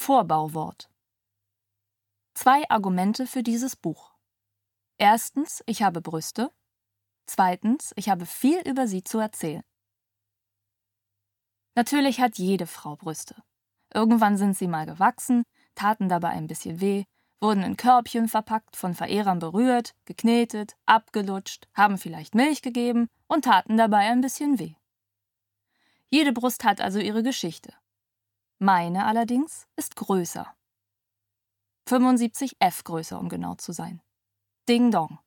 Vorbauwort. Zwei Argumente für dieses Buch. Erstens, ich habe Brüste. Zweitens, ich habe viel über sie zu erzählen. Natürlich hat jede Frau Brüste. Irgendwann sind sie mal gewachsen, taten dabei ein bisschen weh, wurden in Körbchen verpackt, von Verehrern berührt, geknetet, abgelutscht, haben vielleicht Milch gegeben und taten dabei ein bisschen weh. Jede Brust hat also ihre Geschichte. Meine allerdings ist größer. 75F größer, um genau zu sein. Ding Dong.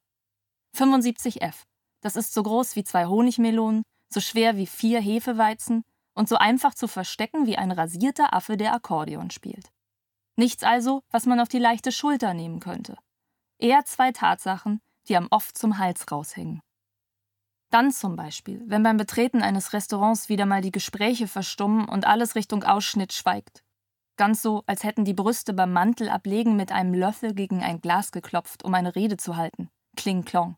75F. Das ist so groß wie zwei Honigmelonen, so schwer wie vier Hefeweizen und so einfach zu verstecken wie ein rasierter Affe, der Akkordeon spielt. Nichts also, was man auf die leichte Schulter nehmen könnte. Eher zwei Tatsachen, die am oft zum Hals raushängen. Dann zum Beispiel, wenn beim Betreten eines Restaurants wieder mal die Gespräche verstummen und alles Richtung Ausschnitt schweigt. Ganz so, als hätten die Brüste beim Mantelablegen mit einem Löffel gegen ein Glas geklopft, um eine Rede zu halten. Kling klong.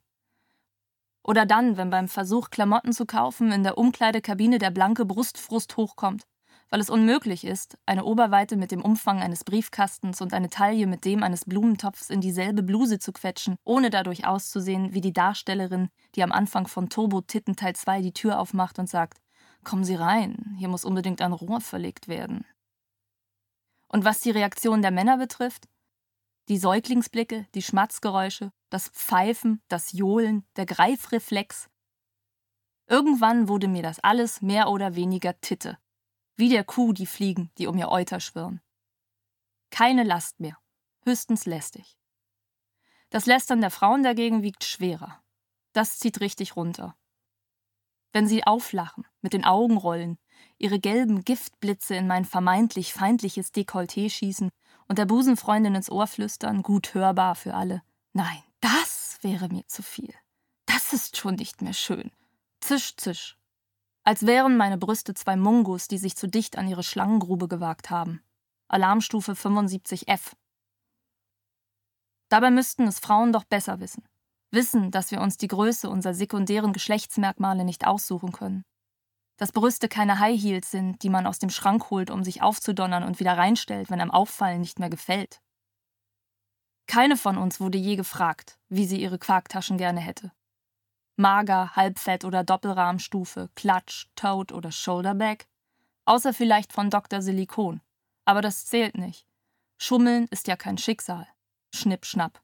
Oder dann, wenn beim Versuch, Klamotten zu kaufen, in der Umkleidekabine der blanke Brustfrust hochkommt weil es unmöglich ist, eine Oberweite mit dem Umfang eines Briefkastens und eine Taille mit dem eines Blumentopfs in dieselbe Bluse zu quetschen, ohne dadurch auszusehen wie die Darstellerin, die am Anfang von Turbo Titten Teil 2 die Tür aufmacht und sagt: Kommen Sie rein, hier muss unbedingt ein Rohr verlegt werden. Und was die Reaktion der Männer betrifft, die Säuglingsblicke, die Schmatzgeräusche, das Pfeifen, das Johlen, der Greifreflex. Irgendwann wurde mir das alles mehr oder weniger Titte wie der Kuh die Fliegen, die um ihr Euter schwirren. Keine Last mehr, höchstens lästig. Das Lästern der Frauen dagegen wiegt schwerer. Das zieht richtig runter. Wenn sie auflachen, mit den Augen rollen, ihre gelben Giftblitze in mein vermeintlich feindliches Dekolleté schießen und der Busenfreundin ins Ohr flüstern, gut hörbar für alle. Nein, das wäre mir zu viel. Das ist schon nicht mehr schön. Zisch, zisch. Als wären meine Brüste zwei Mungos, die sich zu dicht an ihre Schlangengrube gewagt haben. Alarmstufe 75F. Dabei müssten es Frauen doch besser wissen. Wissen, dass wir uns die Größe unserer sekundären Geschlechtsmerkmale nicht aussuchen können. Dass Brüste keine High Heels sind, die man aus dem Schrank holt, um sich aufzudonnern und wieder reinstellt, wenn einem Auffallen nicht mehr gefällt. Keine von uns wurde je gefragt, wie sie ihre Quarktaschen gerne hätte. Mager, Halbfett oder Doppelrahmstufe, Klatsch, Toad oder Shoulderbag? Außer vielleicht von Dr. Silikon. Aber das zählt nicht. Schummeln ist ja kein Schicksal. Schnipp, schnapp.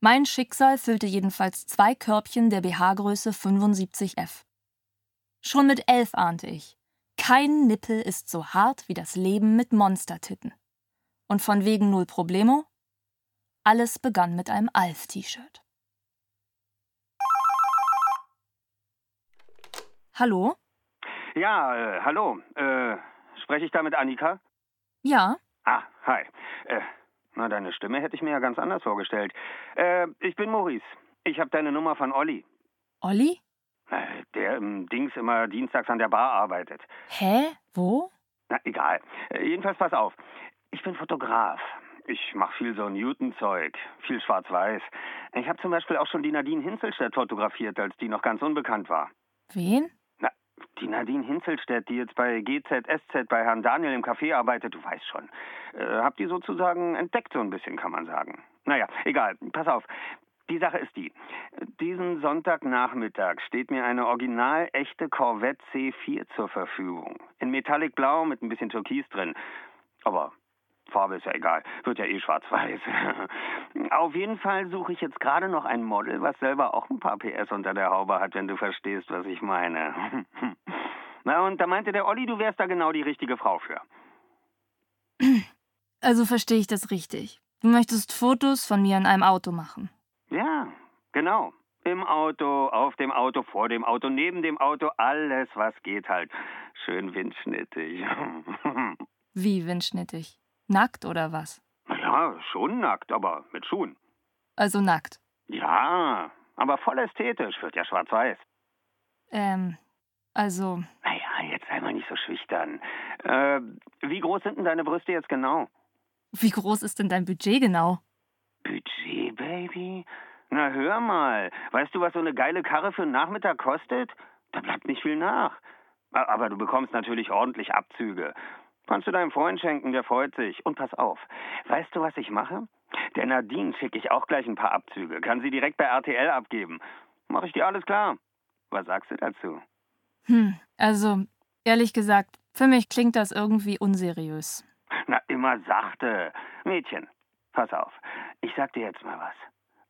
Mein Schicksal füllte jedenfalls zwei Körbchen der BH-Größe 75F. Schon mit elf ahnte ich, kein Nippel ist so hart wie das Leben mit Monstertitten. Und von wegen null Problemo? Alles begann mit einem Alf-T-Shirt. Hallo? Ja, äh, hallo. Äh, spreche ich da mit Annika? Ja. Ah, hi. Äh, na, deine Stimme hätte ich mir ja ganz anders vorgestellt. Äh, ich bin Maurice. Ich habe deine Nummer von Olli. Olli? Äh, der im Dings immer dienstags an der Bar arbeitet. Hä? Wo? Na, egal. Äh, jedenfalls pass auf. Ich bin Fotograf. Ich mache viel so Newton-Zeug, viel Schwarz-Weiß. Ich habe zum Beispiel auch schon die Nadine Hinzelstedt fotografiert, als die noch ganz unbekannt war. Wen? Die Nadine Hinzelstedt, die jetzt bei GZSZ bei Herrn Daniel im Café arbeitet, du weißt schon. Äh, habt ihr sozusagen entdeckt, so ein bisschen, kann man sagen. Naja, egal, pass auf. Die Sache ist die. Diesen Sonntagnachmittag steht mir eine original echte Corvette C4 zur Verfügung. In Metallic Blau mit ein bisschen Türkis drin. Aber Farbe ist ja egal, wird ja eh schwarz-weiß. Auf jeden Fall suche ich jetzt gerade noch ein Model, was selber auch ein paar PS unter der Haube hat, wenn du verstehst, was ich meine. Na, und da meinte der Olli, du wärst da genau die richtige Frau für. Also verstehe ich das richtig. Du möchtest Fotos von mir in einem Auto machen. Ja, genau. Im Auto, auf dem Auto, vor dem Auto, neben dem Auto, alles, was geht halt. Schön windschnittig. Wie windschnittig? Nackt oder was? Ja, schon nackt, aber mit Schuhen. Also nackt. Ja, aber voll ästhetisch, wird ja schwarz-weiß. Ähm, also. Naja, jetzt sei mal nicht so schüchtern. Äh, wie groß sind denn deine Brüste jetzt genau? Wie groß ist denn dein Budget genau? Budget, Baby? Na hör mal, weißt du, was so eine geile Karre für einen Nachmittag kostet? Da bleibt nicht viel nach. Aber du bekommst natürlich ordentlich Abzüge. Kannst du deinem Freund schenken, der freut sich. Und pass auf, weißt du, was ich mache? Der Nadine schicke ich auch gleich ein paar Abzüge. Kann sie direkt bei RTL abgeben. Mach ich dir alles klar. Was sagst du dazu? Hm, also, ehrlich gesagt, für mich klingt das irgendwie unseriös. Na, immer sachte. Mädchen, pass auf. Ich sag dir jetzt mal was.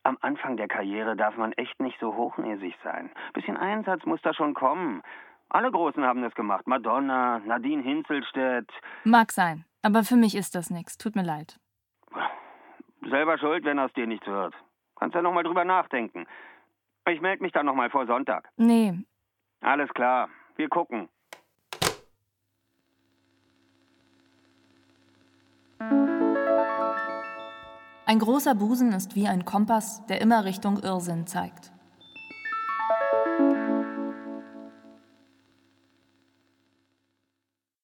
Am Anfang der Karriere darf man echt nicht so hochnäsig sein. Bisschen Einsatz muss da schon kommen. Alle Großen haben das gemacht. Madonna, Nadine Hinzelstedt. Mag sein, aber für mich ist das nichts. Tut mir leid. Selber schuld, wenn aus dir nichts wird. Kannst ja noch mal drüber nachdenken. Ich melde mich dann noch mal vor Sonntag. Nee. Alles klar. Wir gucken. Ein großer Busen ist wie ein Kompass, der immer Richtung Irrsinn zeigt.